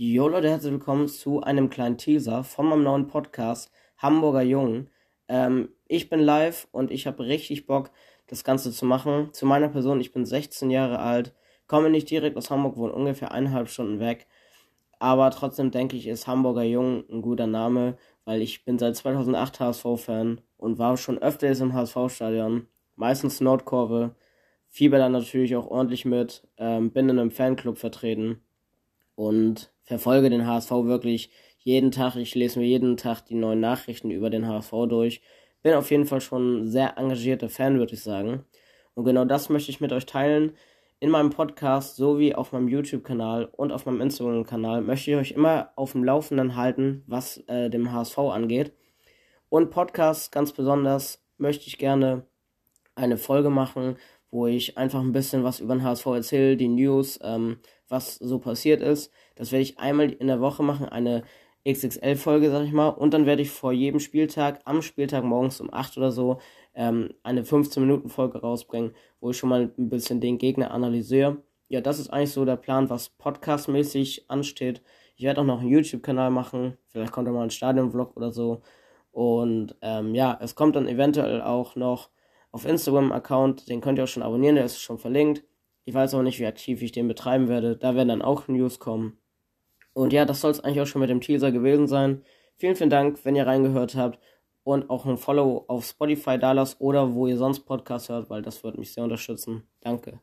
Jo Leute, herzlich willkommen zu einem kleinen Teaser von meinem neuen Podcast Hamburger Jungen. Ähm, ich bin live und ich habe richtig Bock, das Ganze zu machen. Zu meiner Person, ich bin 16 Jahre alt, komme nicht direkt aus Hamburg, wohne ungefähr eineinhalb Stunden weg. Aber trotzdem denke ich, ist Hamburger Jung ein guter Name, weil ich bin seit 2008 HSV-Fan und war schon öfters im HSV-Stadion. Meistens Nordkurve. Fieber dann natürlich auch ordentlich mit. Ähm, bin in einem Fanclub vertreten und verfolge den HSV wirklich jeden Tag. Ich lese mir jeden Tag die neuen Nachrichten über den HSV durch. Bin auf jeden Fall schon ein sehr engagierter Fan, würde ich sagen. Und genau das möchte ich mit euch teilen. In meinem Podcast sowie auf meinem YouTube-Kanal und auf meinem Instagram-Kanal möchte ich euch immer auf dem Laufenden halten, was äh, dem HSV angeht. Und Podcast ganz besonders möchte ich gerne eine Folge machen, wo ich einfach ein bisschen was über den HSV erzähle, die News, ähm, was so passiert ist. Das werde ich einmal in der Woche machen, eine XXL-Folge, sag ich mal. Und dann werde ich vor jedem Spieltag, am Spieltag morgens um 8 oder so, ähm, eine 15-Minuten-Folge rausbringen, wo ich schon mal ein bisschen den Gegner analysiere. Ja, das ist eigentlich so der Plan, was podcastmäßig ansteht. Ich werde auch noch einen YouTube-Kanal machen. Vielleicht kommt da mal ein Stadion-Vlog oder so. Und ähm, ja, es kommt dann eventuell auch noch auf Instagram-Account, den könnt ihr auch schon abonnieren, der ist schon verlinkt. Ich weiß auch nicht, wie aktiv ich den betreiben werde. Da werden dann auch News kommen. Und ja, das soll es eigentlich auch schon mit dem Teaser gewesen sein. Vielen, vielen Dank, wenn ihr reingehört habt und auch ein Follow auf Spotify da lasst oder wo ihr sonst Podcasts hört, weil das würde mich sehr unterstützen. Danke.